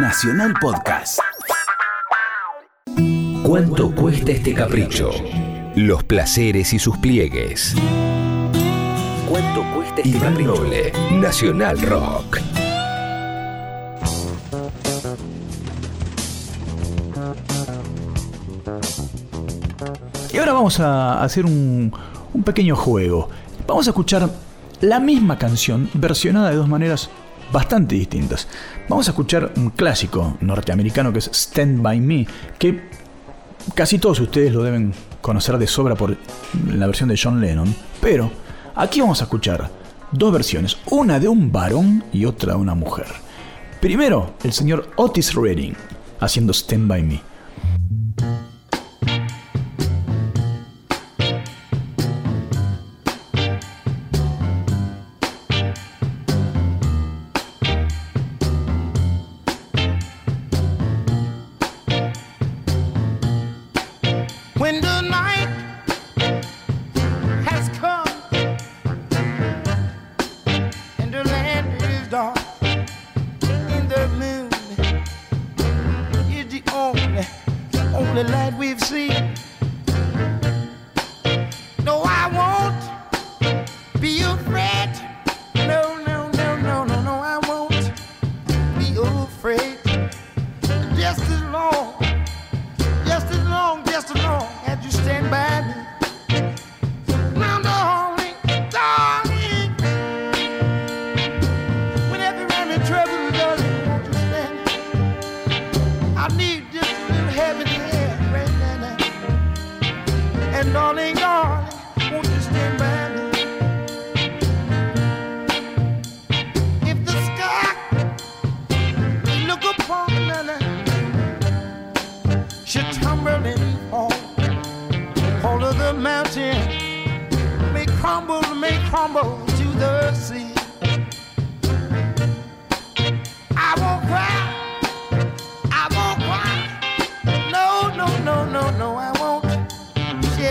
Nacional Podcast. ¿Cuánto cuesta este capricho? Los placeres y sus pliegues. ¿Cuánto cuesta este Iván Noble, Nacional Rock. Y ahora vamos a hacer un, un pequeño juego. Vamos a escuchar la misma canción versionada de dos maneras bastante distintas. Vamos a escuchar un clásico norteamericano que es Stand By Me, que casi todos ustedes lo deben conocer de sobra por la versión de John Lennon, pero aquí vamos a escuchar dos versiones, una de un varón y otra de una mujer. Primero, el señor Otis Redding haciendo Stand By Me. darling, darling, won't you stand by me? If the sky look upon me, tumble and fall, all of the mountain may crumble, may crumble to the sea.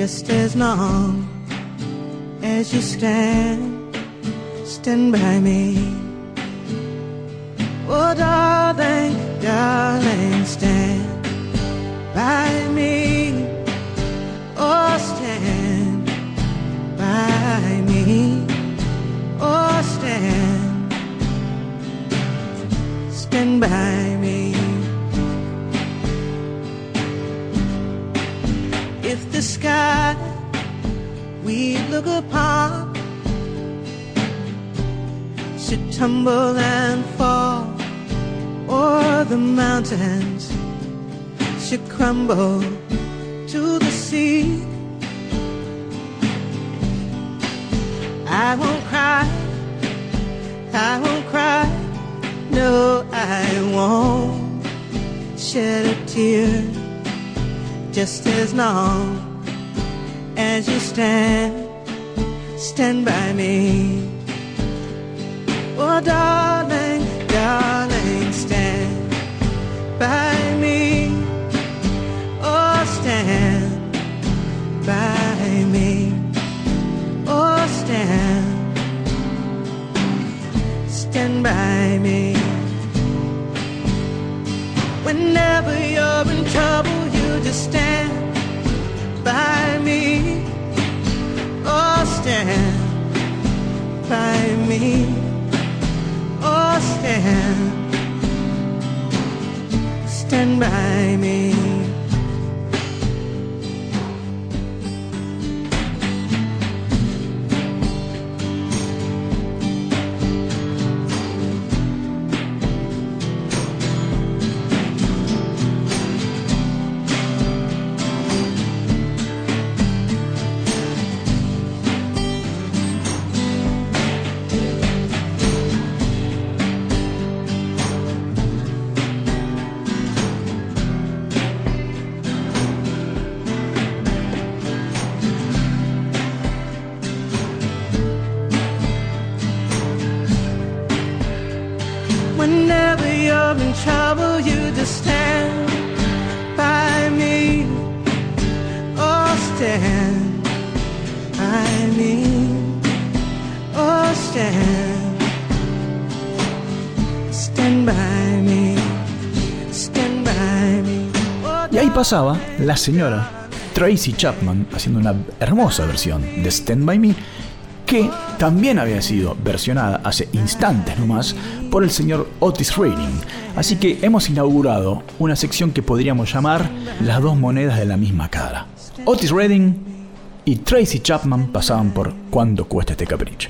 just as long as you stand, stand by me. Oh, darling, darling, stand by me. Oh, stand by me. Oh, stand, stand by me. The sky we look upon should tumble and fall, or the mountains should crumble to the sea. I won't cry, I won't cry, no, I won't shed a tear just as long as you stand, stand by me. Oh, darling, darling, stand by me. Oh, stand by me. Oh, stand, stand by me. Whenever you're in trouble, you just stand me. Oh, stand, stand by me. Y ahí pasaba la señora Tracy Chapman haciendo una hermosa versión de Stand By Me que también había sido versionada hace instantes nomás por el señor Otis Redding. Así que hemos inaugurado una sección que podríamos llamar las dos monedas de la misma cara. Otis Redding y Tracy Chapman pasaban por cuánto cuesta este capricho.